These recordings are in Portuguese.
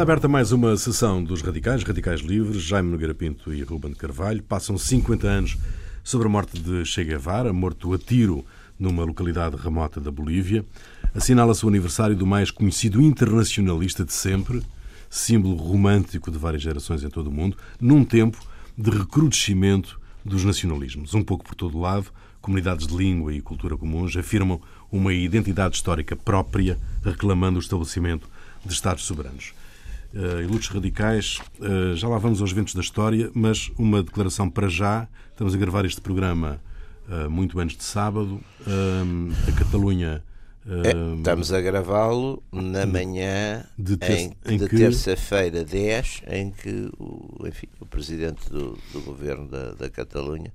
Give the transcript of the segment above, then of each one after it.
Está aberta mais uma sessão dos Radicais, Radicais Livres, Jaime Nogueira Pinto e Ruben Carvalho. Passam 50 anos sobre a morte de Che Guevara, morto a tiro numa localidade remota da Bolívia. Assinala-se o aniversário do mais conhecido internacionalista de sempre, símbolo romântico de várias gerações em todo o mundo, num tempo de recrudescimento dos nacionalismos. Um pouco por todo lado, comunidades de língua e cultura comuns afirmam uma identidade histórica própria, reclamando o estabelecimento de Estados soberanos. Uh, e lutas radicais, uh, já lá vamos aos ventos da história, mas uma declaração para já. Estamos a gravar este programa uh, muito antes de sábado. a Catalunha. É, estamos a gravá-lo na manhã de, ter em, de que... terça-feira 10, em que o, enfim, o presidente do, do governo da, da Catalunha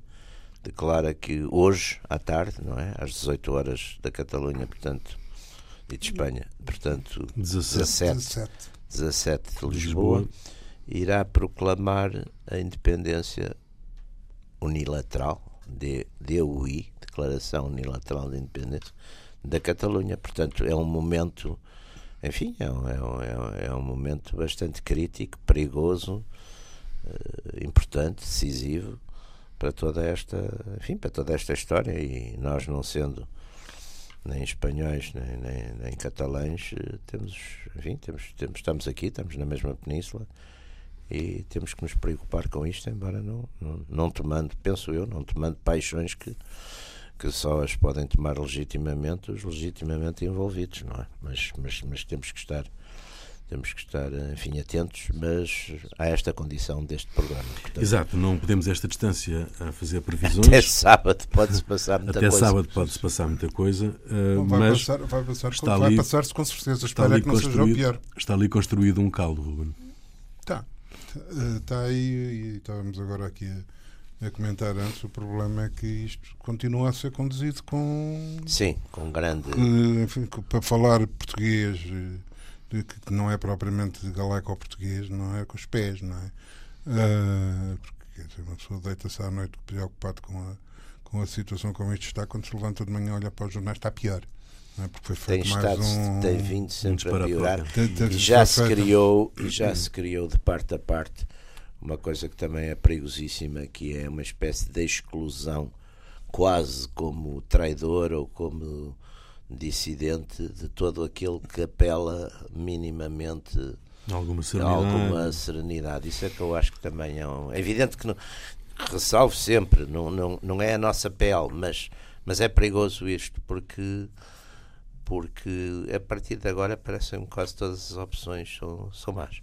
declara que hoje, à tarde, não é? às 18 horas da Catalunha, portanto, e de Espanha, portanto, 17, 17, 17 de Lisboa, Lisboa, irá proclamar a independência unilateral, de, DUI, Declaração Unilateral de Independência, da Catalunha. Portanto, é um momento, enfim, é um, é um, é um momento bastante crítico, perigoso, uh, importante, decisivo para toda esta, enfim, para toda esta história e nós não sendo nem espanhóis nem, nem, nem catalães eh, temos, enfim, temos, temos, estamos aqui, estamos na mesma península e temos que nos preocupar com isto, embora não, não, não tomando, penso eu, não tomando paixões que, que só as podem tomar legitimamente os legitimamente envolvidos, não é? Mas, mas, mas temos que estar temos que estar, enfim, atentos, mas há esta condição deste programa. Portanto, Exato, não podemos esta distância a fazer previsões. Até sábado pode-se passar muita Até coisa. Até sábado pode-se passar muita coisa, uh, vai mas passar, vai passar, está vai passar-se com certeza. Espero que não seja o pior. Está ali construído um caldo, Ruben. Está. Está aí e estávamos agora aqui a, a, comentar antes. O problema é que isto continua a ser conduzido com. Sim, com grande. enfim, para falar português que não é propriamente galeco-português, não é com os pés, não é? Uh, porque dizer, uma pessoa deita-se à noite preocupado com a, com a situação como isto está, quando se levanta de manhã olha para os jornais, está pior. Não é? Porque foi feito tem mais estado, um, tem vindo sempre um a piorar. e já se, criou, e já se criou de parte a parte uma coisa que também é perigosíssima, que é uma espécie de exclusão, quase como traidor ou como dissidente de todo aquele que apela minimamente alguma serenidade. alguma serenidade. Isso é que eu acho que também é um. É evidente que, não, ressalvo sempre, não, não, não é a nossa pele, mas, mas é perigoso isto, porque, porque a partir de agora parecem quase todas as opções são, são más.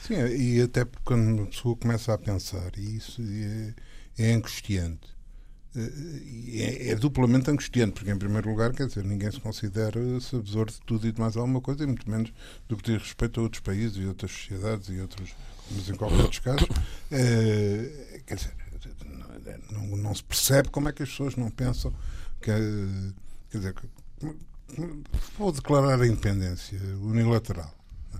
Sim, e até quando a pessoa começa a pensar, e isso é, é angustiante é, é, duplamente angustiante, porque, em primeiro lugar, quer dizer, ninguém se considera sabedor de tudo e de mais alguma coisa, e muito menos do que diz respeito a outros países e outras sociedades e outros, mas em qualquer outros casos. É, quer dizer, não, não, se percebe como é que as pessoas não pensam que. Quer dizer, vou declarar a independência unilateral. É?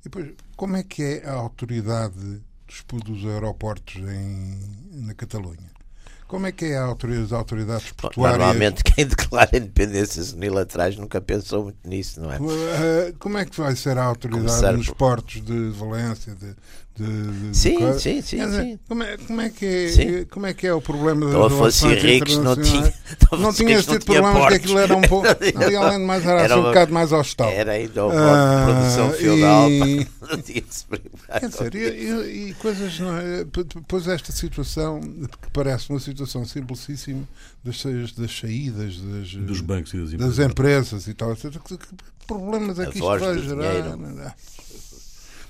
E depois, como é que é a autoridade dos, dos aeroportos em, na Catalunha? Como é que é a autoridade, as autoridades portuárias? Normalmente quem declara independências unilaterais nunca pensou muito nisso, não é? Eh, como é que vai ser a autoridade Começar nos portos de Valência, de, de, de, sim, de sim, sim, dizer, sim. Como é, como, é que é, como é que é o problema das relações Henriques não tinha, não tinha esse tipo de problema que aquilo era um pouco ali além de mais era, era assim um bocado mais hostal era ainda uma uh, produção feudal e, não tinha quer dizer, e, e, e, coisas é? depois esta situação que parece uma situação simplicíssima das, das saídas das, dos bancos e das empresas, das empresas. e tal que problemas é que isto vai gerar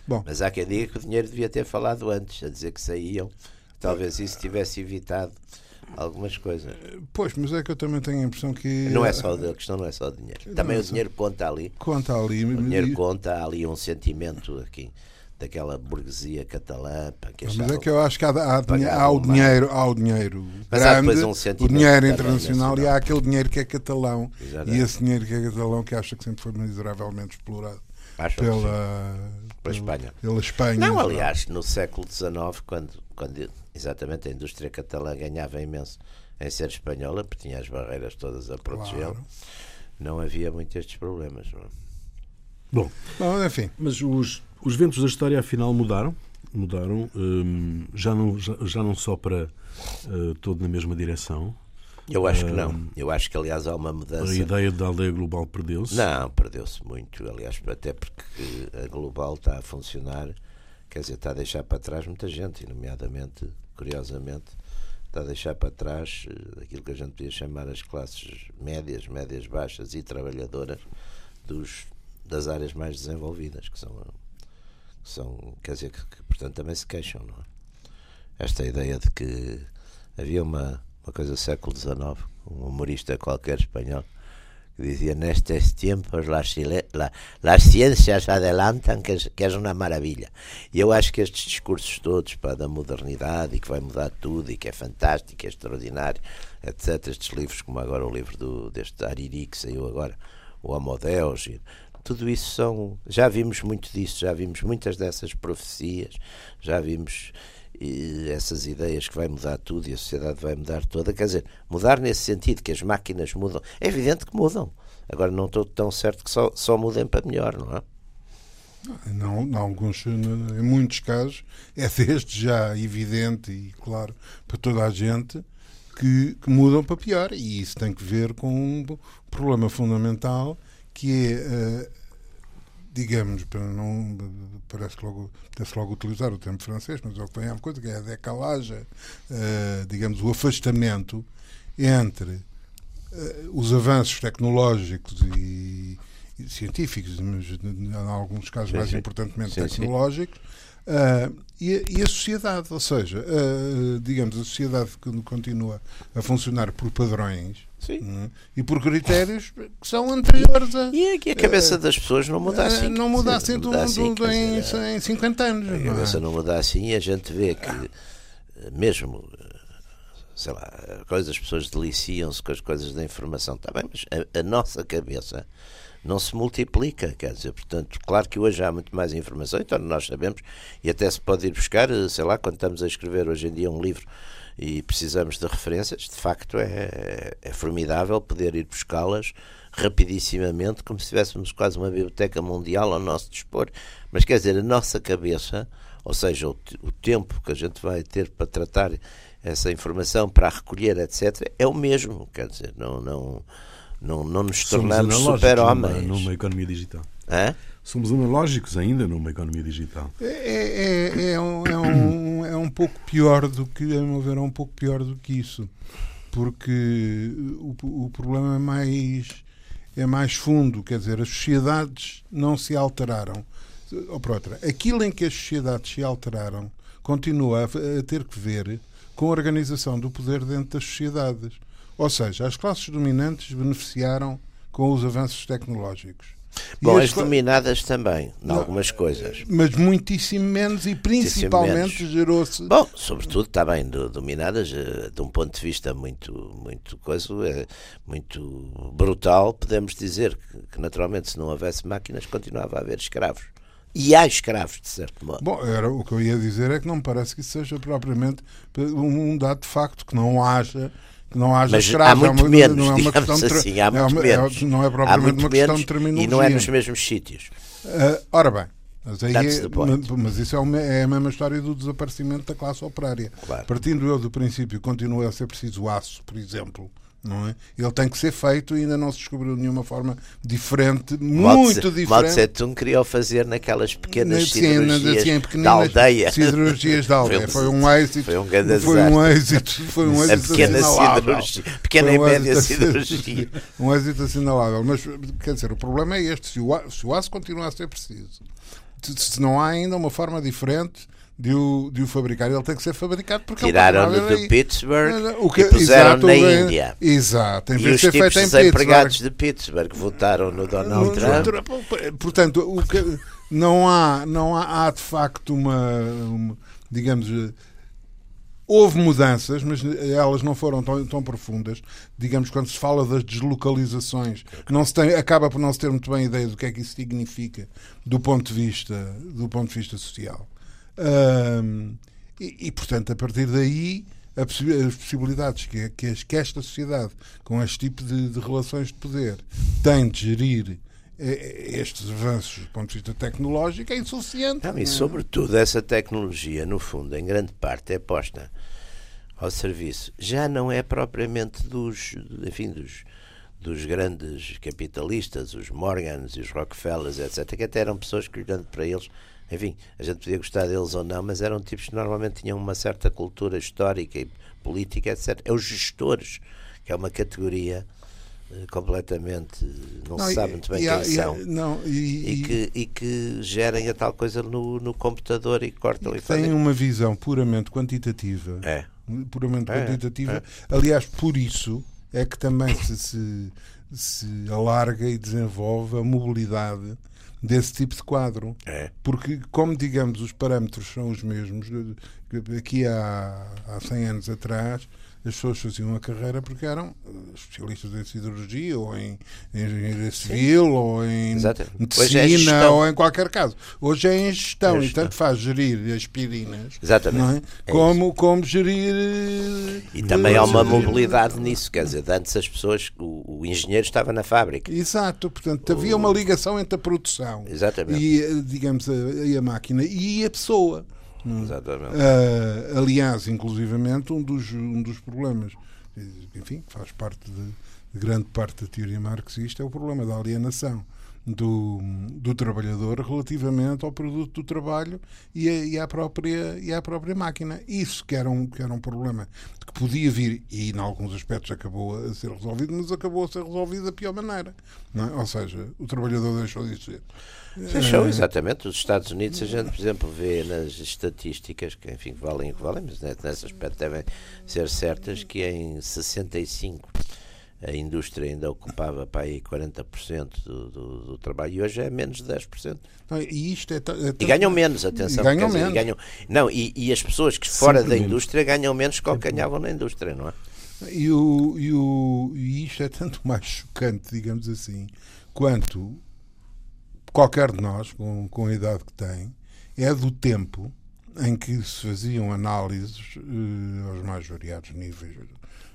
Bom. Mas há quem diga que o dinheiro devia ter falado antes, a dizer que saíam. Talvez isso tivesse evitado algumas coisas. Pois, mas é que eu também tenho a impressão que. Não é só a questão não é só o dinheiro. Também o dinheiro conta ali. Conta ali. O dinheiro conta, há ali um sentimento aqui daquela burguesia catalã. Que mas é que eu acho que há, há, há o dinheiro, há o dinheiro mas grande, um o dinheiro internacional e há aquele dinheiro que é catalão. Exatamente. E esse dinheiro que é catalão que acha que sempre foi miseravelmente explorado pela, pela Espanha. Pela Espanha. Não, aliás, no século XIX, quando, quando exatamente a indústria catalã ganhava imenso em ser espanhola, porque tinha as barreiras todas a protegê-la, claro. não havia muito estes problemas. Não? É? Bom, Bom, enfim. Mas os, Os ventos da história, afinal, mudaram? Mudaram. Um, já, não, já, já, não só para uh, todo na mesma direção. Eu acho que não. Eu acho que, aliás, há uma mudança. A ideia da aldeia global perdeu-se? Não, perdeu-se muito. Aliás, até porque a global está a funcionar, quer dizer, está a deixar para trás muita gente, nomeadamente, curiosamente, está a deixar para trás eh, aquilo que a gente podia chamar as classes médias, médias baixas e trabalhadoras dos, das áreas mais desenvolvidas, que são, que são quer dizer, que, que, portanto também se queixam, não é? Esta ideia de que havia uma, uma coisa do século XIX, um humorista qualquer espanhol, que dizia nestes tempos las, la, las ciências adelantam que, que é uma maravilha. E eu acho que estes discursos todos para da modernidade e que vai mudar tudo e que é fantástico, é extraordinário, etc. Estes livros, como agora o livro do, deste Ariri que saiu agora, o Homo Deus, tudo isso são. Já vimos muito disso, já vimos muitas dessas profecias, já vimos essas ideias que vai mudar tudo e a sociedade vai mudar toda. Quer dizer, mudar nesse sentido, que as máquinas mudam. É evidente que mudam. Agora não estou tão certo que só, só mudem para melhor, não é? Não, em, alguns, em muitos casos, é desde já evidente e claro para toda a gente que, que mudam para pior. E isso tem que ver com um problema fundamental que é. Digamos, para não parece logo, parece logo utilizar o termo francês, mas é o que vem à coisa, que é a decalagem, uh, digamos, o afastamento entre uh, os avanços tecnológicos e, e, científicos, mas em alguns casos sim, mais sim. importantemente sim, tecnológicos, uh, e, e, a sociedade, ou seja, digamos, a sociedade que continua a funcionar por padrões Sim. E por critérios que são anteriores a. E aqui a cabeça uh, das pessoas não muda assim. Não muda assim, do, assim do, em, em 50 anos. A cabeça não, é? não muda assim e a gente vê que, mesmo, sei lá, coisas, as pessoas deliciam-se com as coisas da informação, está bem, mas a, a nossa cabeça não se multiplica, quer dizer, portanto, claro que hoje há muito mais informação, então nós sabemos, e até se pode ir buscar, sei lá, quando estamos a escrever hoje em dia um livro e precisamos de referências, de facto é, é formidável poder ir buscá-las rapidissimamente, como se tivéssemos quase uma biblioteca mundial ao nosso dispor. Mas quer dizer, a nossa cabeça, ou seja, o, o tempo que a gente vai ter para tratar essa informação, para a recolher, etc., é o mesmo. Quer dizer, não, não, não, não nos tornamos super-homens. Numa, numa economia digital. Hã? Somos analógicos ainda numa economia digital. É, é, é, um, é, um, é um pouco pior do que, a meu ver, é um pouco pior do que isso. Porque o, o problema é mais, é mais fundo, quer dizer, as sociedades não se alteraram. Ou por outra, aquilo em que as sociedades se alteraram continua a, a ter que ver com a organização do poder dentro das sociedades. Ou seja, as classes dominantes beneficiaram com os avanços tecnológicos Bom, as, as dominadas também, em algumas coisas. Mas muitíssimo menos e principalmente gerou-se. Bom, sobretudo, está bem, dominadas eh, de um ponto de vista muito, muito coisa, é, muito brutal, podemos dizer que, que naturalmente se não houvesse máquinas continuava a haver escravos. E há escravos, de certo modo. Bom, era, o que eu ia dizer é que não me parece que isso seja propriamente um dado de facto, que não haja não haja Mas escravos. Há muito é uma, menos, não é uma questão de, assim, há muito é uma, menos. Não é propriamente uma questão de terminologia. E não é nos mesmos sítios. Uh, ora bem, mas, aí é, mas isso é, uma, é, a mesma história do desaparecimento da classe operária. Claro. Partindo eu do princípio continua a ser preciso aço, por exemplo, não é? Ele tem que ser feito e ainda não se descobriu nenhuma forma diferente, muito diferente. Mao Tse Tung queria fazer naquelas pequenas na, siderurgias sim, sim, da aldeia. Siderurgias da aldeia. Foi um êxito. Foi um grande Foi um êxito. Foi um êxito A pequena siderurgia. Pequena um e média siderurgia. Um êxito assinalável. Mas, quer dizer, o problema é este. Se o, se o aço continua a ser preciso, se não há ainda uma forma diferente de o, de o fabricar. Ele tem que ser fabricado porque Tiraram-no de Pittsburgh o que, e puseram exato, na Índia. Exato. Em e os tipos dos empregados de Pittsburgh votaram no Donald no, Trump. Portanto, o que, não, há, não há, há de facto uma, uma digamos houve mudanças, mas elas não foram tão, tão, profundas. Digamos, quando se fala das deslocalizações, não se tem, acaba por não se ter muito bem ideia do que é que isso significa do ponto de vista, do ponto de vista social. Um, e, e, portanto, a partir daí, as possibilidades que, que, que esta sociedade, com este tipo de, de relações de poder, tem de gerir estes avanços do ponto de vista tecnológico é insuficiente. Não, e sobretudo essa tecnologia, no fundo, em grande parte é posta ao serviço. Já não é propriamente dos, enfim, dos, dos grandes capitalistas, os Morgans e os Rockefellers, etc., que até eram pessoas que, olhando para eles, enfim, a gente podia gostar deles ou não, mas eram tipos que normalmente tinham uma certa cultura histórica e política, etc. É os gestores, que é uma categoria eh, completamente não, não se sabe muito bem e, quem e, são não, e, e, que, e que gerem a tal coisa no, no computador e cortam e, têm uma visão puramente quantitativa é. puramente é, quantitativa é. aliás por isso é que também se, se, se alarga e desenvolve a mobilidade desse tipo de quadro. É. Porque, como digamos, os parâmetros são os mesmos, aqui há, há 100 anos atrás, as pessoas faziam a carreira porque eram eh, especialistas em siderurgia ou em, engenharia civil Sim. ou em Exatamente. medicina é ou em qualquer caso. Hoje é em gestão, é e tanto faz gerir aspirinas Exatamente. É? como, como gerir. E também há uma mobilidade nisso, quer dizer, antes as pessoas, o, o engenheiro estava na fábrica. Exato, portanto havia uma ligação entre a produção Exatamente. e, eh, digamos, a, a máquina e a pessoa. Exatamente. Uh, aliás, inclusivamente, um dos, um dos problemas, enfim, faz parte de, de grande parte da teoria marxista, é o problema da alienação do, do trabalhador relativamente ao produto do trabalho e, a, e, à, própria, e à própria máquina. Isso que era, um, que era um problema que podia vir, e em alguns aspectos acabou a ser resolvido, mas acabou a ser resolvido da pior maneira. É? Ou seja, o trabalhador deixou de ser. Deixou, exatamente. Os Estados Unidos, a gente, por exemplo, vê nas estatísticas, que enfim valem o que valem, mas nesse aspecto devem ser certas, que em 65 a indústria ainda ocupava para aí 40% do, do, do, trabalho e hoje é menos de 10%. Não, e, isto é, é e ganham menos, atenção. E ganham menos. ganham, não, e, e, as pessoas que fora da indústria ganham menos que o que ganhavam na indústria, não é? E, o, e, o, e isto é tanto mais chocante, digamos assim, quanto qualquer de nós, com, com a idade que tem, é do tempo em que se faziam análises uh, aos mais variados níveis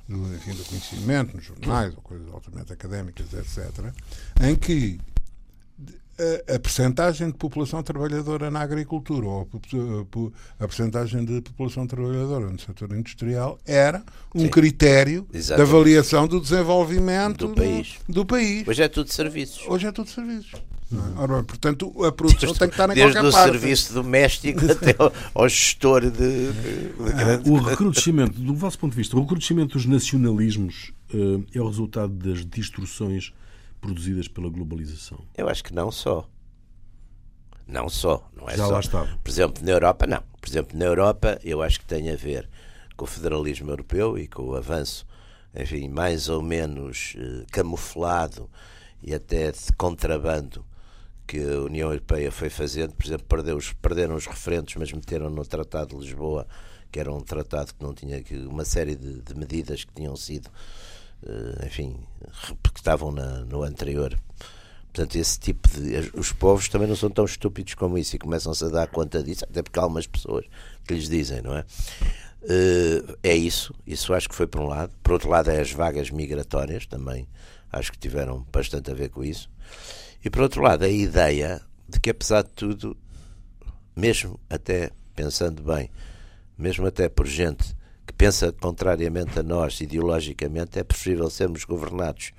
do, enfim, do conhecimento, nos jornais, ou coisas altamente académicas, etc., em que a, a percentagem de população trabalhadora na agricultura ou a, a percentagem de população trabalhadora no setor industrial era um Sim. critério Exatamente. de avaliação do desenvolvimento do país. do país. Hoje é tudo serviços. Hoje é tudo serviços. É? Ora, portanto, a produção desde, tem que estar em desde qualquer parte. Desde o serviço doméstico até ao, ao gestor de, de, de grande... O recrudescimento, do vosso ponto de vista, o recrudescimento dos nacionalismos uh, é o resultado das distorções produzidas pela globalização? Eu acho que não só. Não só. Não é Já só. lá estava. Por exemplo, na Europa, não. Por exemplo, na Europa, eu acho que tem a ver com o federalismo europeu e com o avanço, enfim, mais ou menos uh, camuflado e até de contrabando que a União Europeia foi fazendo, por exemplo, perdeu os, perderam os referentes, mas meteram no Tratado de Lisboa, que era um tratado que não tinha que uma série de, de medidas que tinham sido, uh, enfim, que estavam na, no anterior. Portanto, esse tipo de. Os povos também não são tão estúpidos como isso e começam-se a dar conta disso, até porque há algumas pessoas que lhes dizem, não é? Uh, é isso, isso acho que foi por um lado. Por outro lado, é as vagas migratórias também, acho que tiveram bastante a ver com isso. E por outro lado, a ideia de que, apesar de tudo, mesmo até pensando bem, mesmo até por gente que pensa contrariamente a nós ideologicamente, é preferível sermos governados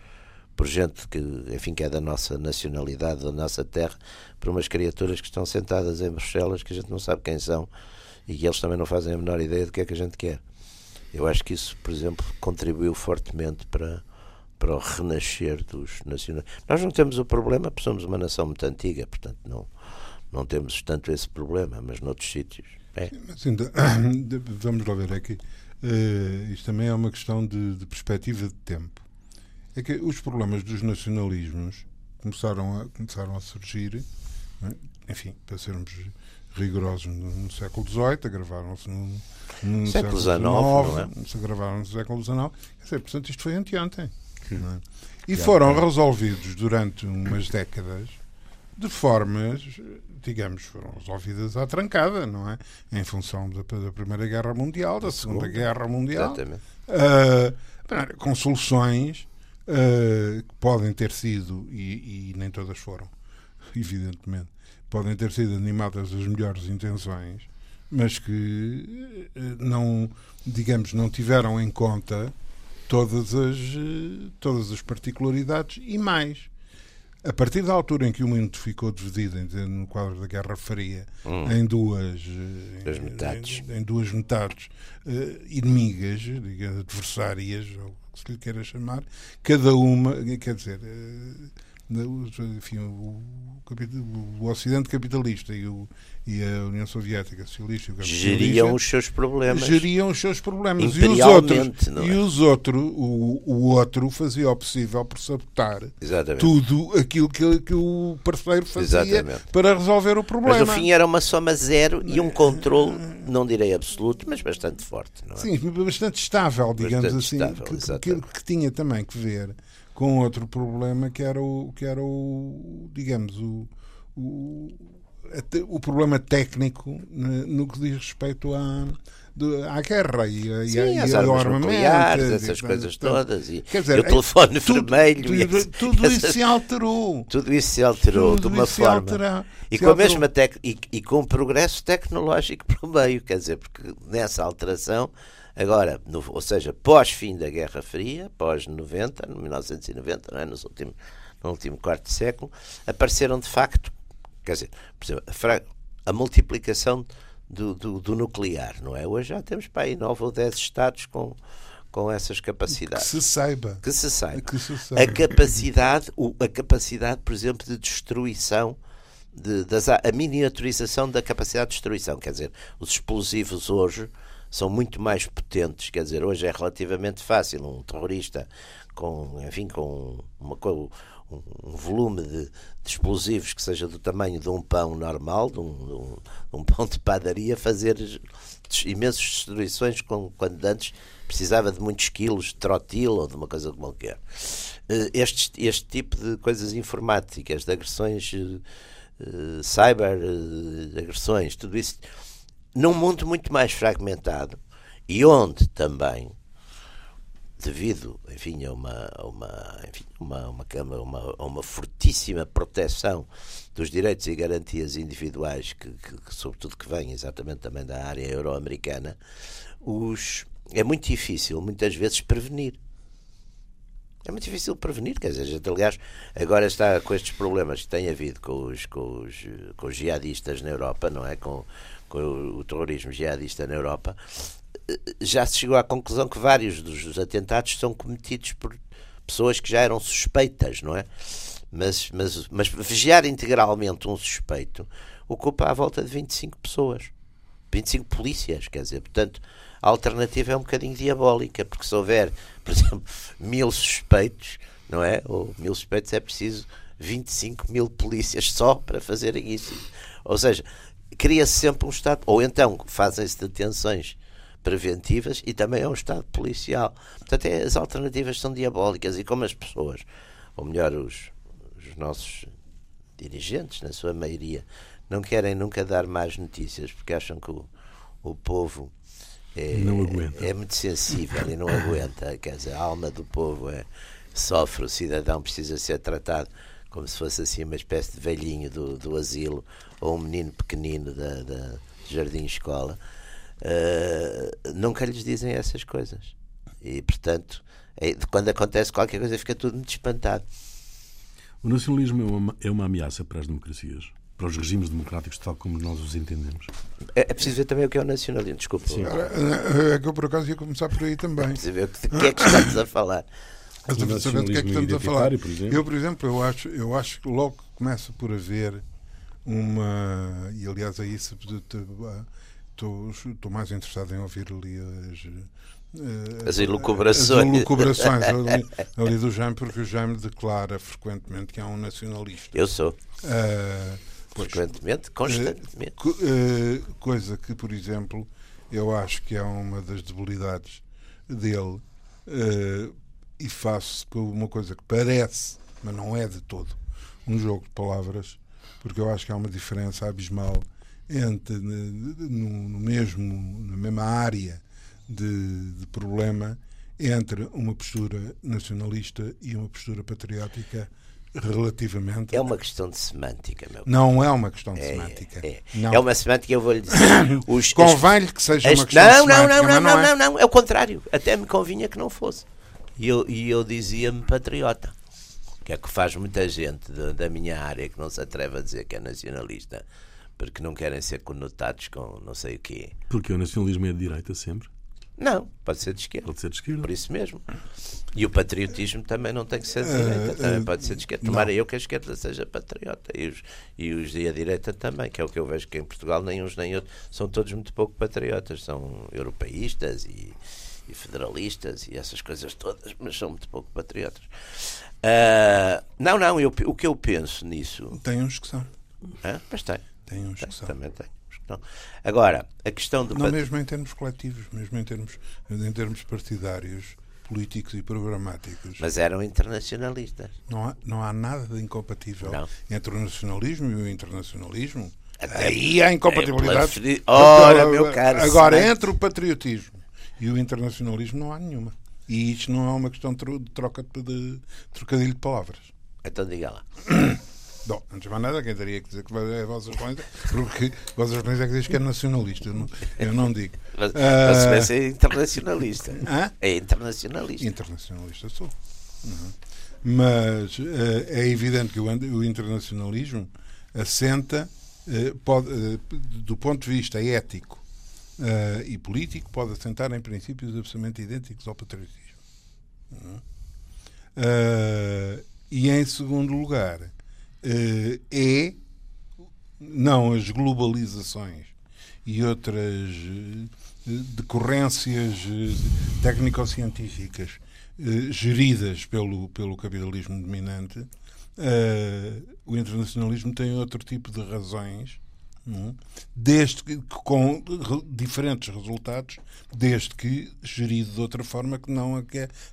por gente que, enfim, que é da nossa nacionalidade, da nossa terra, por umas criaturas que estão sentadas em Bruxelas que a gente não sabe quem são e que eles também não fazem a menor ideia do que é que a gente quer. Eu acho que isso, por exemplo, contribuiu fortemente para para o renascer dos nacionais. Nós não temos o problema, porque somos uma nação muito antiga, portanto não, não temos tanto esse problema, mas noutros sítios. É. Mas ainda, vamos lá ver, que uh, isto também é uma questão de, de, perspectiva de tempo. É que os problemas dos nacionalismos começaram a, começaram a surgir, é? enfim, para sermos rigorosos no, no século XVIII, agravaram-se no, no, século XIX, é? se agravaram no século XIX. Quer dizer, portanto, isto foi anteontem. É? E foram resolvidos durante umas décadas de formas, digamos, foram resolvidas à trancada, não é? Em função da, da Primeira Guerra Mundial, da Segunda Guerra Mundial, uh, com soluções uh, que podem ter sido, e, e, nem todas foram, evidentemente, podem ter sido animadas as melhores intenções, mas que uh, não, digamos, não tiveram em conta todas as, uh, todas as particularidades e mais. A partir da altura em que o mundo ficou dividido no quadro da Guerra Fria hum. em duas, duas metades, em, em, duas metades uh, inimigas, digamos, adversárias, ou que se lhe queira chamar, cada uma, quer dizer, uh, enfim, o, o Ocidente capitalista e, o, e, a União Soviética socialista geriam os seus problemas geriam os seus problemas e os outros é? e os outros o, o outro fazia o possível por sabotar Exatamente. tudo aquilo que, que o parceiro fazia Exatamente. para resolver o problema mas no fim era uma soma zero e um controle não direi absoluto mas bastante forte é? sim bastante estável digamos bastante assim estável, que, que, que tinha também que ver com outro problema que era o, que era o digamos, o, o, o problema técnico no que diz respeito à, à guerra e, Sim, e, ao armamento. essas coisas todas. E, dizer, e o telefone tudo, vermelho. Tudo, tudo isso se alterou. Tudo isso se alterou tudo de uma forma. Altera, e, com a mesma tec, e, e com progresso tecnológico pelo meio, quer dizer, porque nessa alteração Agora, no, ou seja, pós-fim da Guerra Fria, pós-90, 1990, não é? Nos últimos, no último quarto de século, apareceram de facto, quer dizer, exemplo, a, a multiplicação do, do, do, nuclear, não é? Hoje já temos para aí nove ou dez estados com, com essas capacidades. Que se saiba. Que se saiba. Que se saiba. A capacidade, o, a capacidade, por exemplo, de destruição, de, das, a miniaturização da capacidade de destruição. Quer dizer, os explosivos hoje são muito mais potentes. Quer dizer, hoje é relativamente fácil um terrorista com, enfim, com, uma, com um, um, volume de, de, explosivos que seja do tamanho de um pão normal, de um, de um, de um pão de padaria, fazer imensas destruições com, quando antes precisava de muitos quilos de trotil ou de uma coisa qualquer. Eh, este, este tipo de coisas informáticas, de agressões, uh, cyber uh, agressões, tudo isso num mundo muito mais fragmentado e onde também, devido enfim, a, uma, a uma, enfim, uma, uma, uma, uma fortíssima proteção dos direitos e garantias individuais, que, que, que sobretudo que vem exatamente também da área euro-americana, os, é muito difícil, muitas vezes, prevenir. É muito difícil prevenir, quer dizer, gente, aliás, agora está com estes problemas que tem havido com os, com os, com os jihadistas na Europa, não é? Com, com o terrorismo jihadista na Europa, já se chegou à conclusão que vários dos atentados são cometidos por pessoas que já eram suspeitas, não é? Mas, mas, mas vigiar integralmente um suspeito ocupa à volta de 25 pessoas, 25 polícias, quer dizer, portanto, a alternativa é um bocadinho diabólica, porque se houver, por exemplo, mil suspeitos, não é? Ou mil suspeitos é preciso 25 mil polícias só para fazerem isso. Ou seja, cria-se sempre um Estado, ou então fazem-se detenções preventivas e também é um Estado policial. Portanto, é, as alternativas são diabólicas e como as pessoas, ou melhor, os, os nossos dirigentes, na sua maioria, não querem nunca dar mais notícias porque acham que o, o povo é, é muito sensível e não aguenta. Quer dizer, a alma do povo é, sofre, o cidadão precisa ser tratado como se fosse assim uma espécie de velhinho do, do asilo ou um menino pequenino da, da jardim-escola, uh, nunca lhes dizem essas coisas. E, portanto, é, quando acontece qualquer coisa, fica tudo muito espantado. O nacionalismo é uma, é uma ameaça para as democracias? Para os regimes democráticos, tal como nós os entendemos? É, é preciso ver também o que é o nacionalismo. Desculpa. Sim. É que eu, por acaso, ia começar por aí também. É preciso ver de que é que estamos a falar. Mas saber do que é que estamos a falar. Por eu, por exemplo, eu acho, eu acho que logo começa por haver uma. E aliás, é isso. Estou, estou mais interessado em ouvir ali as. Uh, as elucubrações, as elucubrações ali, ali, do Jaime, porque o Jaime declara frequentemente que é um nacionalista. Eu sou. Uh, pois, frequentemente, constantemente. Uh, coisa que, por exemplo, eu acho que é uma das debilidades dele e faço uma coisa que parece, mas não é de todo, um jogo de palavras, porque eu acho que há uma diferença abismal entre no, no mesmo, na mesma área de, de, problema entre uma postura nacionalista e uma postura patriótica relativamente. É uma questão de semântica, meu Não é uma questão de é, semântica. É, é. é uma semântica, eu vou-lhe dizer. Convém-lhe que seja as, uma questão não, de semântica. Não, não, não, não, não, não, é o contrário. Até me convinha que não fosse. E eu, e eu dizia-me patriota. Que é que faz muita gente de, da minha área que não se atreve a dizer que é nacionalista porque não querem ser conotados com não sei o quê. Porque o nacionalismo é de direita sempre? Não, pode ser de esquerda. Pode ser de esquerda. Por isso mesmo. E o patriotismo também não tem que ser de direita, uh, também uh, pode ser de esquerda. Tomara eu que a esquerda seja patriota. E os, e os e a direita também, que é o que eu vejo que em Portugal nem uns nem outros são todos muito pouco patriotas. São europeístas e, e federalistas e essas coisas todas, mas são muito pouco patriotas. Uh, não, não, eu, o que eu penso nisso. Tem uns que são. Ah, mas tem. Tem uns tem, que são. Também tem. Não. Agora, a questão do. Não, mesmo em termos coletivos, mesmo em termos, em termos partidários, políticos e programáticos. Mas eram internacionalistas. Não há, não há nada de incompatível não. entre o nacionalismo e o internacionalismo. Até Aí há incompatibilidade. Ora, meu caro. Agora, entre o patriotismo e o internacionalismo, não há nenhuma. E isto não é uma questão de troca de, de trocadilho de palavras. Então diga lá. Bom, antes de mais nada, quem teria que dizer que é a vossa Reuniões, porque a vossa Reuniões é que diz que é nacionalista, eu não, eu não digo. Mas, uh... é internacionalista. Hã? É internacionalista. Internacionalista sou. Uhum. Mas uh, é evidente que o, o internacionalismo assenta, uh, pode, uh, do ponto de vista ético e político, pode assentar em princípios absolutamente idênticos ao patriotismo. Uhum. e em segundo lugar, uh, é não as globalizações e outras uh, decorrências uh, técnico-científicas geridas pelo, pelo capitalismo dominante, o internacionalismo tem outro tipo de razões? Desde que, com diferentes resultados, desde que gerido de outra forma que não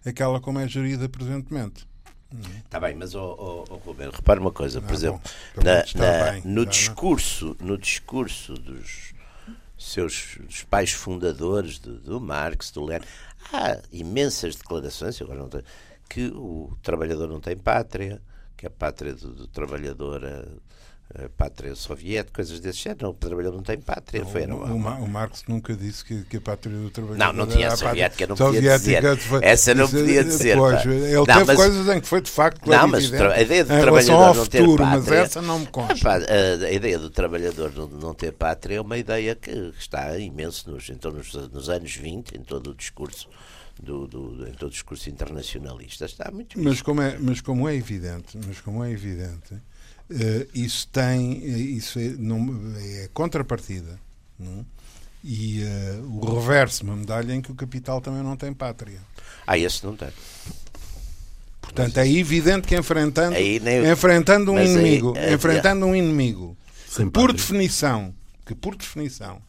aquela como é gerida presentemente. Está bem, mas oh, oh, Roberto, repare uma coisa, por ah, exemplo, na, na, bem, no, discurso, no discurso dos seus dos pais fundadores do, do Marx, do Lenin, há imensas declarações agora não que o trabalhador não tem pátria, que a pátria do, do trabalhador pátria soviética, coisas desse género. O trabalhador não tem pátria. Foi, o, o, o, Marx nunca disse que, que, a pátria do trabalhador. Não, não tinha a soviética, não podia dizer. Foi, Essa não podia dizer. Pois, ele não, teve mas, coisas em que foi de facto. Não, mas a ideia do trabalhador não ter futuro, pátria. Mas essa não me consta. A, a, ideia do trabalhador não, não, ter pátria é uma ideia que está imenso nos, então, nos, nos anos 20, em todo o discurso. Do, do, em todo o discurso internacionalista está muito mas como é mas como é evidente mas como é evidente isso tem, eh, isso é, não, é contrapartida. Não? E uh, o reverso, uma medalha em que o capital também não tem pátria. Ah, esse não tem. Portanto, mas é evidente que enfrentando, nem... enfrentando um inimigo, aí, enfrentando um inimigo, por definição, que por definição,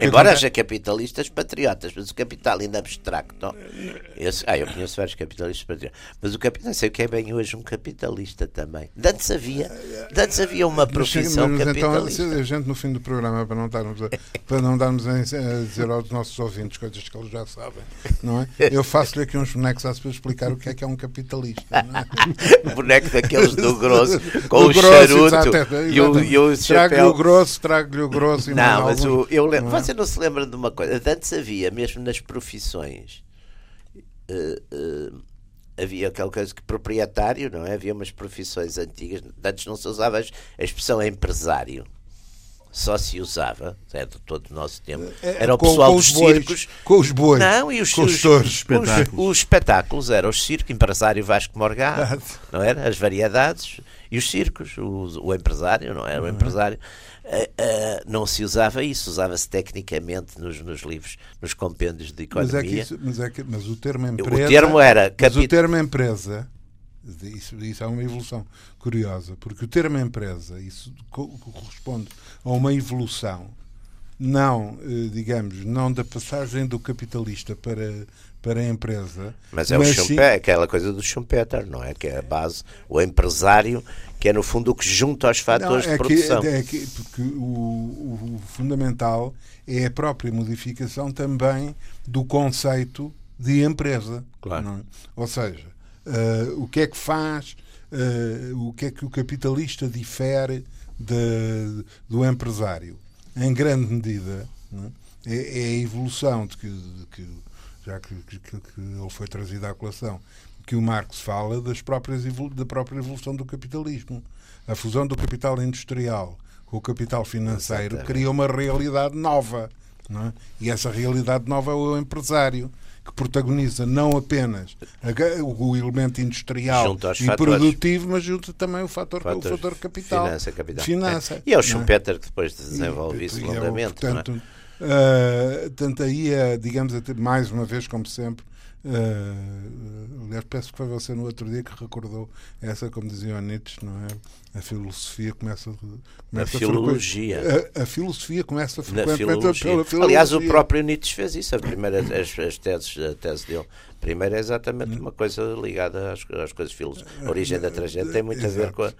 Embora haja capitalistas patriotas, mas o capital ainda abstracto. Esse, ah, eu conheço vários capitalistas patriotas, mas o capital, sei o que é bem hoje um capitalista também. Antes havia, antes havia uma profissão mas, mas então, capitalista. Então, a gente no fim do programa, para não estarmos a, para não darmos a, dizer aos nossos ouvintes coisas que eles já sabem, não é? Eu faço-lhe aqui uns bonecos a explicar o que é que é um capitalista. É? boneco daqueles do grosso, com do o grosso, charuto exato, e, o, e o Trago-lhe o grosso, trago-lhe o grosso. E não, mas o, eu lembro não é? Você não se lembra de uma coisa? Antes havia, mesmo nas profissões, uh, uh, havia aquela coisa que proprietário, não é? Havia umas profissões antigas, antes não se usava a expressão empresário. Só se usava, é de todo o nosso tempo, é, era o com, pessoal com dos bois, circos. Com os bois. Não, e os, com os, os, os espetáculos. Os, os espetáculos eram os circos, empresário Vasco Morgado, não era? As variedades e os circos, o, o empresário, não era? O uhum. empresário uh, uh, não se usava isso, usava-se tecnicamente nos, nos, livros, nos compêndios de economia. Mas, é que isso, mas, é que, mas o termo empresa. O termo era. Mas o termo empresa. Isso, isso é uma evolução curiosa, porque o termo empresa isso corresponde a uma evolução, não, eh, digamos, não da passagem do capitalista para, para a empresa. Mas é mas o Schumpeter, sim... aquela coisa do Schumpeter, não é? Que é a base, o empresário que é no fundo o que junta aos fatores não, é de produção. Que, é que, porque o, o, fundamental é a própria modificação também do conceito de empresa. Claro. É? Ou seja, uh, o que é que faz, uh, o que é que o capitalista difere de, do empresário? Em grande medida, é? é? a evolução de que, de que já que, que, que, ele foi trazido à colação, que o Marx fala das próprias, da própria evolução do capitalismo. A fusão do capital industrial com o capital financeiro Exatamente. cria uma realidade nova. É? E essa realidade nova é o empresário que protagoniza não apenas o elemento industrial e fatores. produtivo, mas junto também o fator, o fator capital. Finança, capital. Finança, é. E é o Schumpeter é? que depois desenvolve e, isso longamente. Portanto, uh, portanto, aí é, digamos, mais uma vez, como sempre, Uh, aliás, peço que foi você no outro dia que recordou essa, como dizia o Nietzsche, não é? A filosofia começa, começa a filologia. A, a, filosofia começa frequentemente pela filologia. Aliás, o próprio Nietzsche fez isso. A primeira, as, as teses, a tese dele. A primeira é exatamente uma coisa ligada às, às coisas filosóficas. A origem da tragédia tem muito Exato. a ver com a,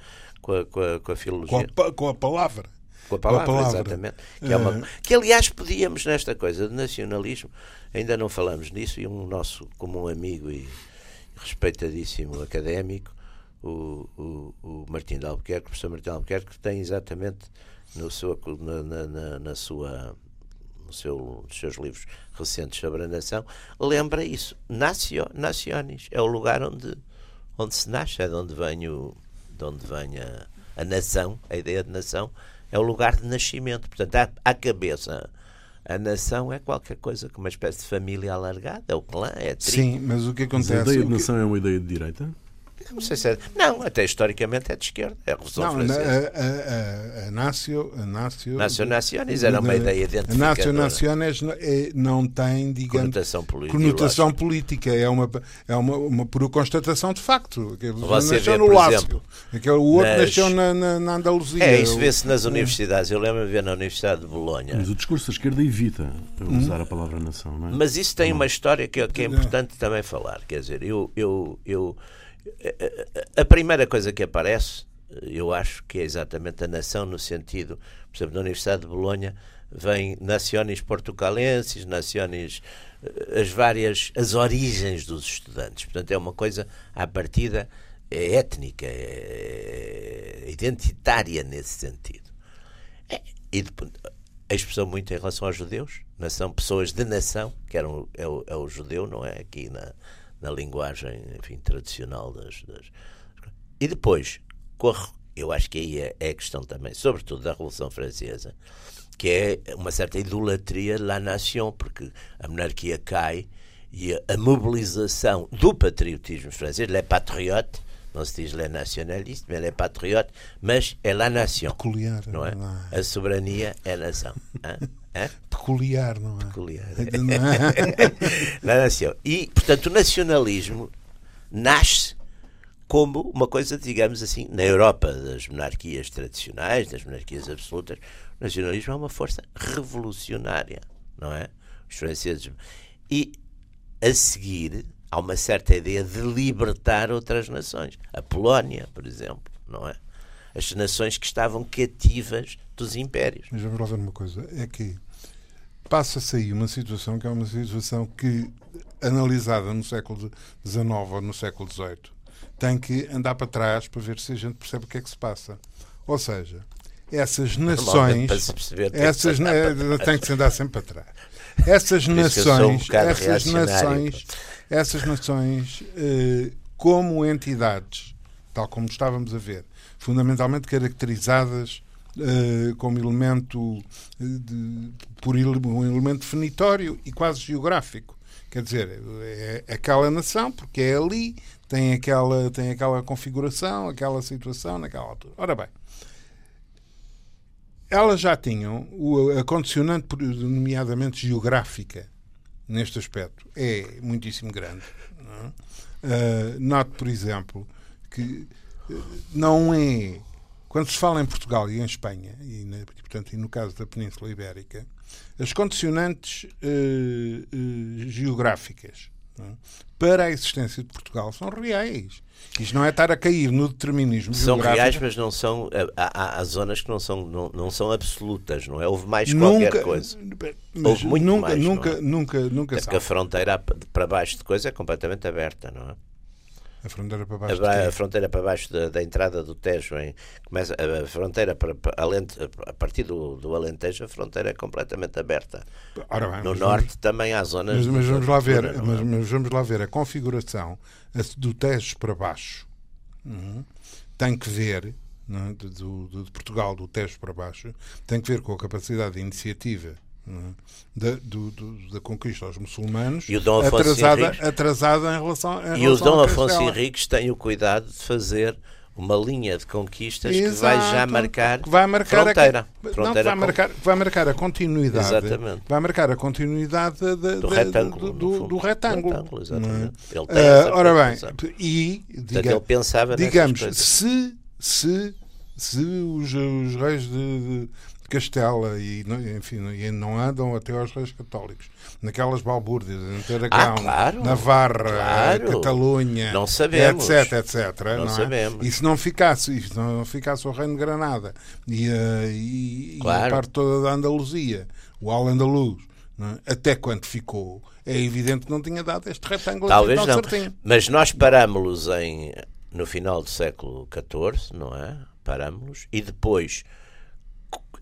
com a, com a, com a filologia. Com a, com a palavra. Com a palavra, com a palavra. exatamente. Que, é uma, que, aliás, podíamos, nesta coisa de nacionalismo, ainda não falamos nisso, e um nosso comum amigo e respeitadíssimo académico, o, o, o Martim de Albuquerque, o professor Martim de Albuquerque, tem exatamente no seu, na, na, na sua no seu, nos seus livros recentes sobre a nação, lembra isso. Nacio, naciones é o lugar onde, onde se nasce, é de onde vem, o, de onde vem a, a nação, a ideia de nação, é o lugar de nascimento. Portanto, à, à cabeça, a nação é qualquer coisa como uma espécie de família alargada, é o clã, é a tribo. Sim, mas o que acontece... Mas a ideia de nação é uma ideia de direita? Não sei se é. Não, até historicamente é de esquerda. É a Revolução não, Francesa. A, a, a, a Nacio. A Nacio, Nacio Naciones era uma ideia identificadora. A Naciones é, não tem, digamos. Conotação política. Conotação política. É uma, é uma, uma pura constatação de facto. Você nasceu vê, no Lácio. Aquele, o outro nas... nasceu na, na, na, Andaluzia. É, isso vê-se nas universidades. Eu lembro de ver na Universidade de Bolonha. Mas o discurso da esquerda evita usar hum. a palavra nação, não é? Mas isso tem uma história que, que é importante também falar. Quer dizer, eu, eu, eu a primeira coisa que aparece, eu acho que é exatamente a nação, no sentido, por exemplo, na Universidade de Bolonha, vem naciones portucalenses, naciones, eh, as várias, as origens dos estudantes. Portanto, é uma coisa, à partida, é étnica, é identitária nesse sentido. É, e depois, a expressão muito em relação aos judeus, nação, pessoas de nação, que eram, é, o, é o judeu, não é? Aqui na, na linguagem enfim, tradicional das, das... E depois, eu acho que aí é, é a questão também, sobretudo da Revolução Francesa, que é uma certa idolatria la nation, porque a monarquia cai e a, a mobilização do patriotismo francês, les patriotes, não se diz les nationalistes, mas les patriotes, mas é la nation. Peculiar. Não é? A soberania é a nação. Hã? Peculiar, não é? Peculiar. Na nação. E, portanto, o nacionalismo nasce como uma coisa, digamos assim, na Europa das monarquias tradicionais, das monarquias absolutas, o nacionalismo é uma força revolucionária, não é? Os franceses. E a seguir há uma certa ideia de libertar outras nações. A Polónia, por exemplo, não é? As nações que estavam cativas dos impérios. Mas vamos lá ver uma coisa: é que passa-se aí uma situação que é uma situação que, analisada no século XIX ou no século XVIII, tem que andar para trás para ver se a gente percebe o que é que se passa. Ou seja, essas nações. Essas, tem que se andar sempre para trás. Essas nações, um essas nações, essas nações, eh, como entidades, tal como estávamos a ver, fundamentalmente caracterizadas uh, como elemento eh, de, por um elemento definitório e quase geográfico. Quer dizer, é aquela nação, porque é ali, tem aquela, tem aquela configuração, aquela situação naquela altura. Ora bem, elas já tinham a condicionante, nomeadamente geográfica, neste aspecto, é muitíssimo grande. Não é? uh, note, por exemplo, que não é quando se fala em Portugal e em Espanha, e, na, portanto, e no caso da Península Ibérica, as condicionantes uh, uh, geográficas para a existência de Portugal são reais. Isto não é estar a cair no determinismo São geográfico. reais, mas não são. Há, há, zonas que não são, não, não são absolutas, não é? Houve mais qualquer nunca, coisa. Houve muito nunca, mais. Nunca, é? nunca, nunca. É porque a fronteira para baixo de coisa é completamente aberta, não é? A fronteira para baixo a, a fronteira para baixo da, da, entrada do Tejo em, começa a, fronteira para, para alente, a partir do, do Alentejo a fronteira é completamente aberta. Bem, no norte vamos, também há zonas mas, mas vamos lá ver mas, mas, vamos lá ver. A configuração do Tejo para baixo uhum, tem que ver é, do, do, de Portugal do Tejo para baixo tem que ver com a capacidade de iniciativa da, do, do, da conquista aos muçulmanos atrasada, atrasada em relação, em E relação o Dom Afonso Henriques tem o cuidado de fazer uma linha de conquistas Exato, que vai já marcar, que vai marcar fronteira. A, fronteira não, vai, com... marcar, vai marcar a continuidade. Exatamente. Vai marcar a continuidade de, do, retângulo, do, do, retângulo. retângulo exatamente. Ele tem uh, ora bem, e diga, ele pensava digamos, se, se, se os, os reis de, Castela e, enfim, e não andam até aos reis católicos. Naquelas balbúrdias, em Aragão, ah, claro, Navarra, claro. Catalunha, não sabemos. etc, etc. Não, não é? sabemos. E se não ficasse, se não ficasse o Reino de Granada e, uh, e, claro. e a parte toda da Andaluzia, o Al-Andaluz, é? até quando ficou, é evidente que não tinha dado este retângulo Talvez assim não. Certinho. Mas nós parámos-los em, no final do século XIV, não é? Parámos-los, e depois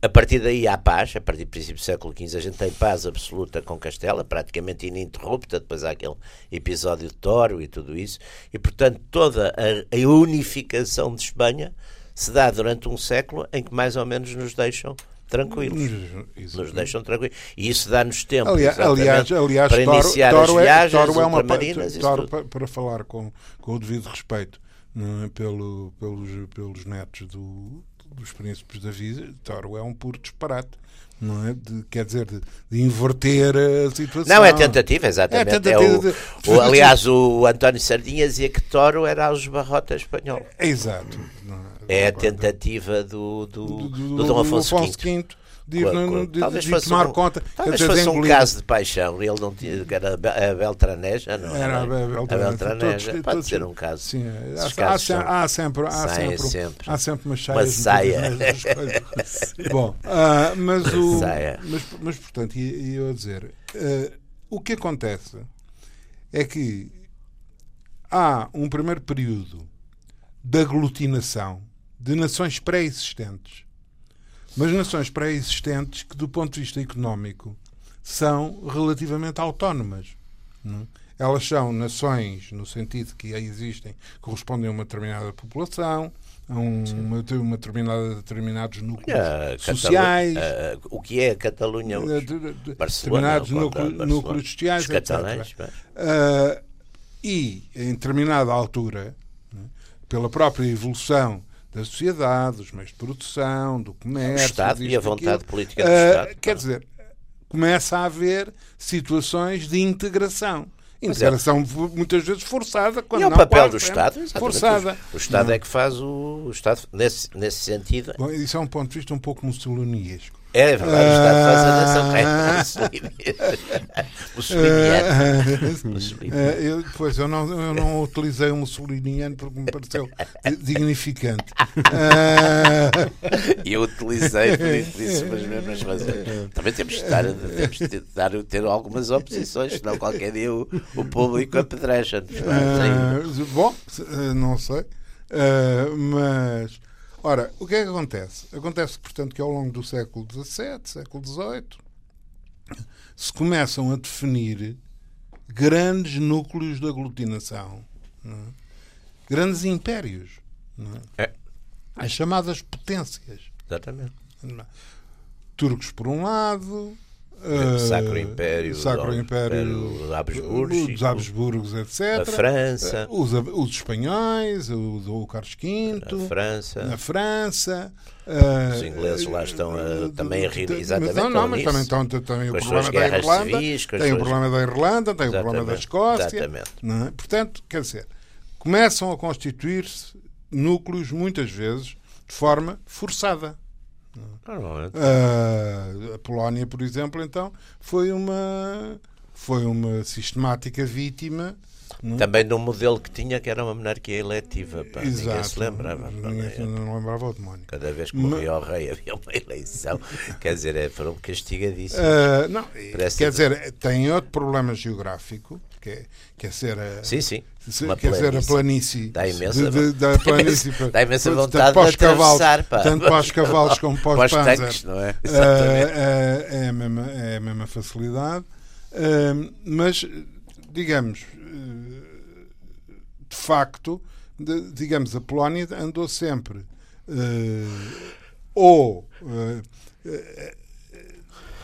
a partir daí há paz, a partir do princípio do século XV a gente tem paz absoluta com Castela, praticamente ininterrupta, depois há aquele episódio de Toro e tudo isso, e portanto toda a, a unificação de Espanha se dá durante um século em que mais ou menos nos deixam tranquilos. Nos deixam tranquilos. E isso dá-nos tempo aliás, aliás, aliás, para Toro, iniciar Toro as viagens é, Toro é uma, Toro, para, para falar com, com o devido respeito é, pelo, pelos, pelos netos do, dos príncipes da vida, Toro é um puro disparate. Não é? De, quer dizer, de, de, inverter a situação. Não, é tentativa, exatamente. É tentativa é o, o, aliás, o António Sardinha dizia que Toro era os barrota espanhol. É exato. É, é a tentativa do, do, do, do, do Dom Afonso, Afonso V. V de, ir, de, talvez de tomar um, conta. Talvez dizer, fosse um caso de paixão. Ele não tinha. Era a Beltraneja, não era? a Beltraneja. Pode todos, ser um caso. Sim, há, há, sempre, há, sempre, há, sempre, sempre. há sempre umas saias. Uma saia. Bom, uh, mas, o, mas, mas portanto, ia eu dizer, uh, o que acontece é que há um primeiro período de aglutinação de nações pré-existentes mas nações pré-existentes que, do ponto de vista económico, são relativamente autónomas. Não? É? Elas são nações, no sentido que existem, correspondem a uma determinada população, a um, uma, uma, determinada, determinados núcleos sociais. Uh, o que é a Catalunha determinados núcleos, núcleos sociais, Os catalães. Uh, e, em determinada altura, né, pela própria evolução da sociedade, dos meios de produção, do comércio. O Estado e a vontade política do uh, Estado. Quer dizer, começa a haver situações de integração. Integração é. muitas vezes forçada. Quando e é o papel do Estado. Forçada. O, Estado não. é que faz o, o Estado, nesse, nesse sentido. Bom, isso é um ponto de vista um pouco mussolinesco. É verdade, o Estado faz a nação é mussoliniano. Eu, pois, eu não, eu não utilizei o mussoliniano porque me pareceu dignificante. eu utilizei por isso as mesmas razões. Também temos de, estar, temos de dar, ter algumas oposições, senão qualquer dia o, o público apedreja-nos. bom, não sei. Uh, mas Ora, o que é que acontece? Acontece, portanto, que ao longo do século XVII, século XVIII, se começam a definir grandes núcleos de aglutinação, é? grandes impérios, é? É. as chamadas potências. Exatamente. Turcos por um lado, Sacro Império, Sacro Império dos Habsburgos, dos Habsburgos, etc. A França, os, os espanhóis, o, o Carlos V, a França, a França. Os ingleses lá estão a, também a rir exatamente não, não, mas também, estão, também o problema da Irlanda, civis, tem o problema da Irlanda, tem o problema da Escócia. Exatamente. É? Portanto, quer dizer, começam a constituir-se núcleos, muitas vezes, de forma forçada. Uh, a Polónia, por exemplo, então, foi uma foi uma sistemática vítima não? Também de um modelo que tinha que era uma monarquia eletiva. Pá. Exato. Ninguém se lembrava. Ninguém não lembrava o demónio. Cada vez que morria Mas... o rei havia uma eleição. quer dizer, é, foram castigadíssimos. Uh, não, Parece quer dizer, tem outro problema geográfico, que é, que é ser a. Sim, sim. Se, quer dizer, a planície. Dá imensa, de, de, da planície, dá imensa vontade de atravessar. Pá. Tanto para os cavalos como para os, para os tanques, não é? Exatamente. Uh, uh, é, a mesma, é a mesma facilidade. Uh, mas, digamos, de facto, de, digamos, a Polónia andou sempre ou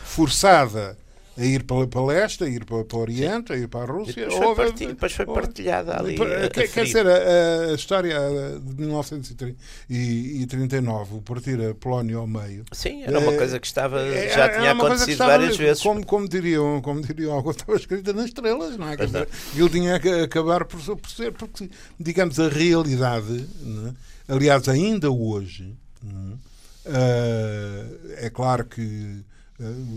forçada a ir para, para leste, a ir para, para o Oriente, Sim. a ir para a Rússia. Depois foi, partilha, depois foi partilhada ali. Quer, quer dizer, a, a, história de 1939, o partir a Polónia ao meio. Sim, era uma é, coisa que estava, é, já tinha acontecido estava, várias vezes. Como, como, diriam, como diriam algo, estava escrita nas estrelas, não é? Quer dizer, ele tinha que acabar por, por ser, porque, digamos, a realidade, é? aliás, ainda hoje, é? é claro que uh,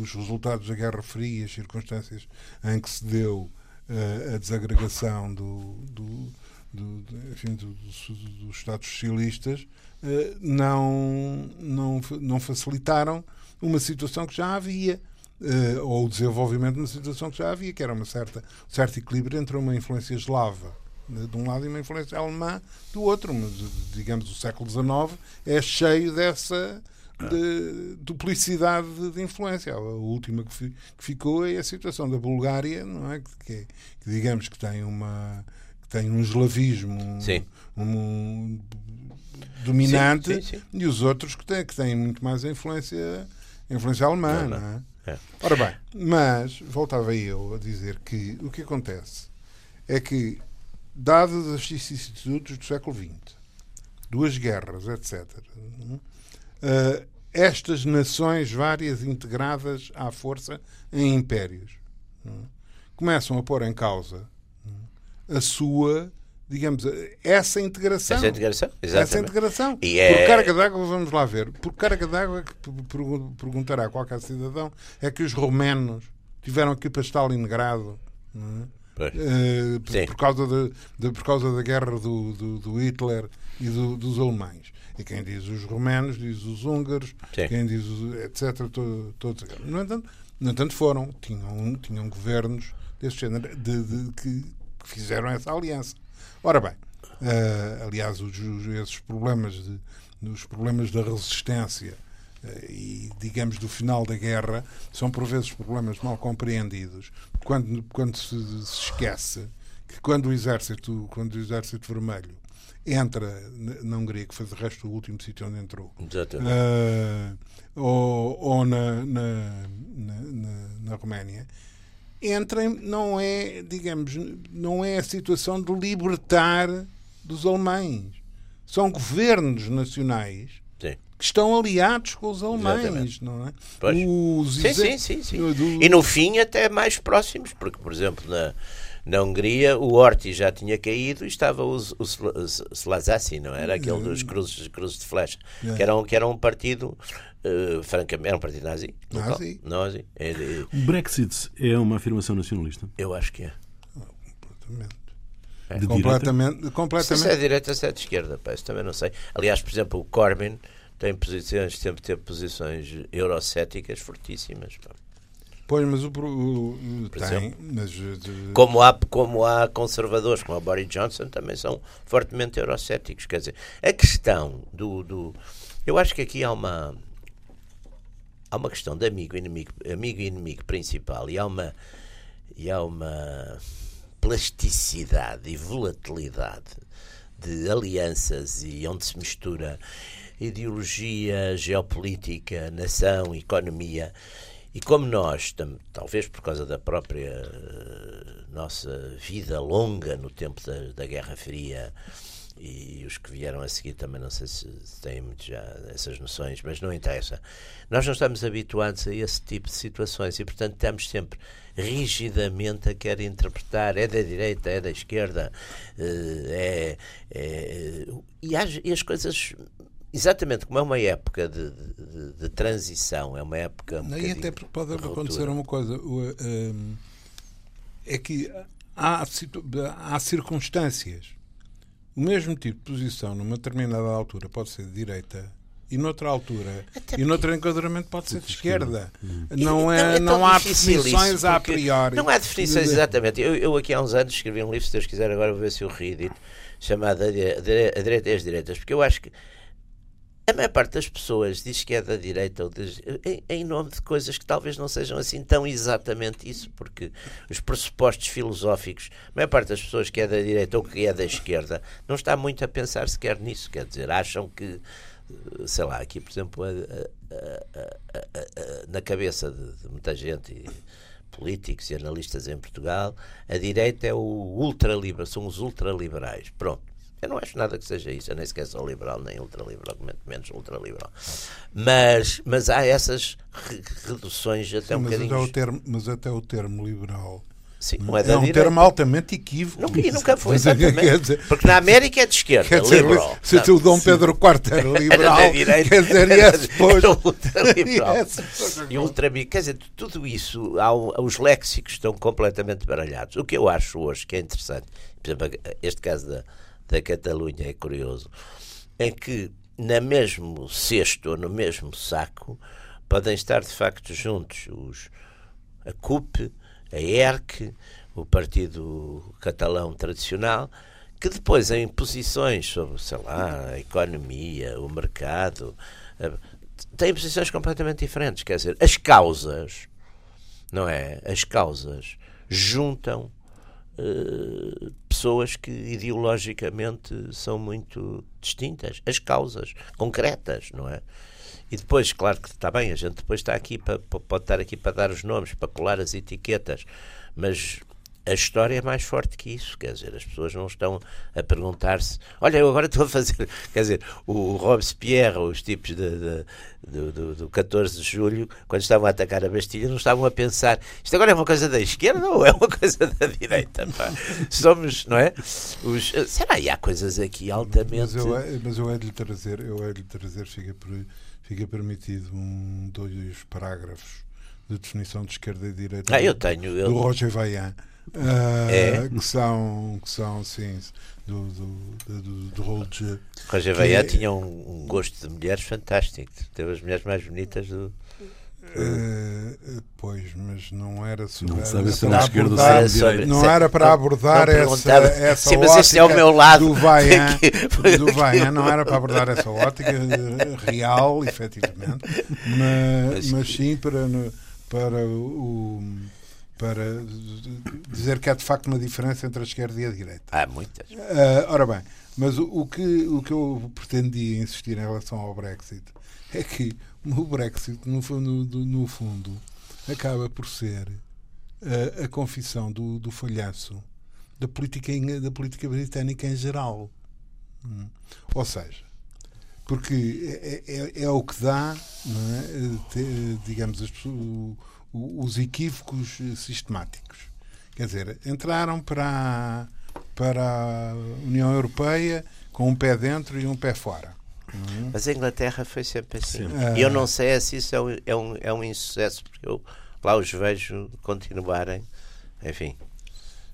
os resultados da Guerra Fria, as circunstâncias em que se deu uh, a desagregação do, do, do, enfim, dos Estados socialistas uh, não, não, não facilitaram uma situação que já havia. Uh, ou o desenvolvimento de uma situação que já havia, que era uma certa, um certo equilíbrio entre uma influência eslava de um lado e uma influência alemã do outro. Mas, digamos, o século XIX é cheio dessa, de duplicidade de influência. A última que, fi, que, ficou é a situação da Bulgária, não é? Que, que, que digamos que tem uma que tem um eslavismo um, um, dominante sim, sim, sim. e os outros que têm, que têm muito mais influência, influência alemã, não, não. é? é? Ora bem, mas voltava eu a dizer que o que acontece é que, dadas as vicissitudes do século XX, duas guerras, etc., uh, estas nações várias integradas à força em impérios uh, começam a pôr em causa uh, a sua digamos, essa integração. Essa integração, exatamente. Essa integração. E é... Por carga d'água, vamos lá ver, por carga d'água que perguntará qualquer cidadão é que os romanos tiveram que ir para Stalingrado uh, por, por, causa de, de, por causa da guerra do, do, do Hitler e do, dos alemães. E quem diz os romanos, diz os húngaros, Sim. quem diz os, etc. Todos. Todo, no, entanto, no entanto, foram, tinham, tinham governos desse género de, de, que, fizeram essa aliança. Ora bem, uh, aliás, os, esses problemas, de, os problemas da resistência e, digamos, do final da guerra são por vezes problemas mal compreendidos quando, quando se, se esquece que quando o exército, quando o exército vermelho entra na Hungria, que foi de resto o último sítio onde entrou, uh, ou, ou na, na, na, na Roménia, entra, não é, digamos, não é a situação de libertar dos alemães. São governos nacionais. Que estão aliados com os alemães, Exatamente. não é? Os sim, sim, sim, sim. Do... E no fim até mais próximos, porque, por exemplo, na na Hungria, o Horthy já tinha caído e estava o, o, o Slazassi, não era? Aquele dos cruzes, cruzes de flecha, que, era um, que era um partido, uh, francamente, era um partido nazi. Nazi? nazi. É, o Brexit é uma afirmação nacionalista? Eu acho que é. completamente. É. De completamente, completamente. Se é de direita, se é de esquerda, pá, também não sei. Aliás, por exemplo, o Corbyn tem posições, sempre teve posições eurocéticas fortíssimas. Pá. Pois, mas o, o, o tem, mas, de... como, há, como há conservadores, como o Boris Johnson, também são fortemente eurocéticos. Quer dizer, a questão do, do. Eu acho que aqui há uma. Há uma questão de amigo e inimigo, amigo e inimigo principal e há uma. E há uma plasticidade e volatilidade de alianças e onde se mistura ideologia, geopolítica, nação, economia e como nós, talvez por causa da própria uh, nossa vida longa no tempo da, da, Guerra Fria, e os que vieram a seguir também não sei se têm muito já essas noções, mas não interessa. Nós não estamos habituados a esse tipo de situações e, portanto, estamos sempre rigidamente a querer interpretar é da direita, é da esquerda, uh, é, é, e, as, e as coisas Exatamente, como é uma época de, de, de transição, é uma época. Um e até pode acontecer uma coisa. O, um, é que há, há circunstâncias. O mesmo tipo de posição, numa determinada altura, pode ser de direita e noutra altura Até e noutro enquadramento pode ser de esquerda. Hum. Não, é, não, é não há definições a priori. Não há definições, exatamente. Eu, eu, aqui há uns anos escrevi um livro, se Deus quiser, agora vou ver se eu reedito, chamado A Direita e as Direitas, porque eu acho que a maior parte das pessoas diz que é da direita ou de, em, em, nome de coisas que talvez não sejam assim tão exatamente isso, porque os pressupostos filosóficos, a maior parte das pessoas que é da direita ou que é da esquerda, não está muito a pensar sequer nisso, quer dizer, acham que sei lá, aqui por exemplo, a, a, a, na cabeça de, de, muita gente, e políticos e analistas em Portugal, a direita é o ultraliberal, são os ultraliberais. Pronto. Eu não acho nada que seja isso, eu nem sequer sou liberal, nem ultraliberal, menos ultraliberal. Mas, mas há essas reduções até Sim, um mas bocadinho. Até termo, mas até o termo liberal Sim, não é, é um direita. termo altamente equívoco. Nunca, e nunca foi, exatamente. Dizer, porque na América é de esquerda, quer dizer, liberal. Se o Dom Pedro IV era liberal, era direita, quer dizer, e esse depois... E ultra Quer dizer, tudo isso, os léxicos estão completamente baralhados. O que eu acho hoje que é interessante, por exemplo, este caso da, da Catalunha é curioso, é que na mesmo cesto ou no mesmo saco podem estar de facto juntos os, a CUP, a ERC, o partido catalão tradicional, que depois em posições sobre, sei lá, a economia, o mercado, eh, têm posições completamente diferentes. Quer dizer, as causas, não é? As causas juntam uh, pessoas que ideologicamente são muito distintas. As causas concretas, não é? E depois, claro que está bem, a gente depois está aqui para, pode estar aqui para dar os nomes, para colar as etiquetas, mas a história é mais forte que isso, quer dizer, as pessoas não estão a perguntar-se, olha, eu agora estou a fazer, quer dizer, o Robespierre, os tipos de, de, de, do, do 14 de julho, quando estavam a atacar a Bastilha, não estavam a pensar, isto agora é uma coisa da esquerda ou é uma coisa da direita? Pá? Somos, não é? Os, será que há coisas aqui altamente... Mas eu, mas eu é de lhe trazer, eu é de lhe trazer, fica fica permitido um, dois parágrafos de definição de esquerda e direita ah, eu tenho, eu... do Roger Vaillant. Uh, é? que são que são sim do do, do, do Roger Roger Vaillant é... tinha um, um, gosto de mulheres fantástico teve as mulheres mais bonitas do Uh, pois, mas não era sobre, não sabe era abordar, sobre, não era para abordar essa, essa Sim, mas este é o meu lado do Vaian, do Vaian, não era para abordar essa ótica real, efetivamente, mas, mas sim para, para o para dizer que há de facto uma diferença entre a esquerda e a direita. Há muitas. Uh, ora bem, mas o, o, que, o que eu pretendia insistir em relação ao Brexit é que o Brexit, no, no, no fundo, acaba por ser a, a confissão do, do falhaço da política, da política britânica em geral. Hum. Ou seja, porque é, é, é o que dá, é? digamos, as, o, os equívocos sistemáticos. Quer dizer, entraram para, para a União Europeia com um pé dentro e um pé fora. Uhum. Mas a Inglaterra foi sempre assim. E eu não sei se isso é um, é um, é um insucesso, porque eu lá os vejo continuarem, enfim,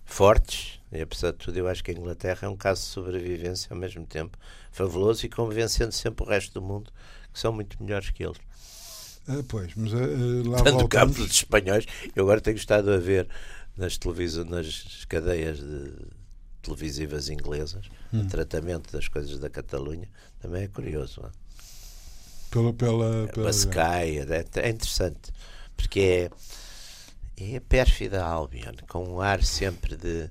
fortes. E apesar de tudo, eu acho que a Inglaterra é um caso de sobrevivência ao mesmo tempo fabuloso e convencendo sempre o resto do mundo que são muito melhores que eles. Ah, pois, mas uh, lá Tanto voltamos... campo dos espanhóis, eu agora tenho estado a ver nas televisões, nas cadeias de televisivas inglesas, hum. o tratamento das coisas da Catalunha, também é curioso. Não é? Pela, pela, pela... Sky, é, é interessante, porque é, é pérfida Albion, com um ar sempre de,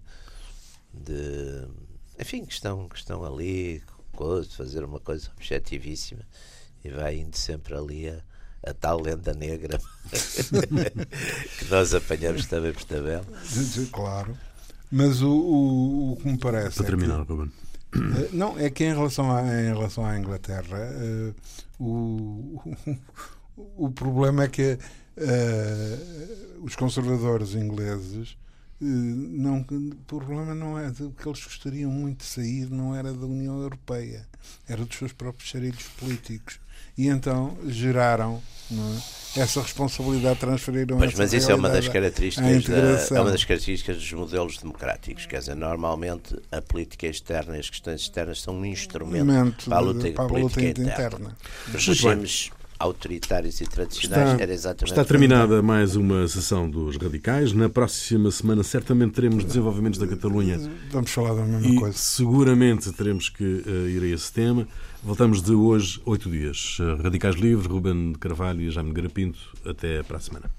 de enfim, que estão, que estão ali, fazer uma coisa objetivíssima e vai indo sempre ali a, a tal lenda negra que nós apanhamos também por tabela. Claro. Mas o, o, o que me parece. Para terminar, é que, uh, Não, é que em relação, a, em relação à Inglaterra, uh, o, o, o problema é que uh, os conservadores ingleses. Não, o problema não é o que eles gostariam muito de sair, não era da União Europeia, era dos seus próprios xarilhos políticos. E então geraram é? essa responsabilidade transferiram pois, mas isso é uma das características da, é uma das características dos modelos democráticos quer dizer normalmente a política externa e as questões externas são um instrumento para a luta, para a política luta interna, interna. Os regimes autoritários e tradicionais está, era exatamente está terminada mais uma sessão dos radicais. Na próxima semana certamente teremos desenvolvimentos da Catalunha. Vamos falar da mesma e coisa. seguramente teremos que uh, ir a esse tema Voltamos de hoje, oito dias. Radicais Livres, Ruben Carvalho e Jaime Garapinto. Até para a semana.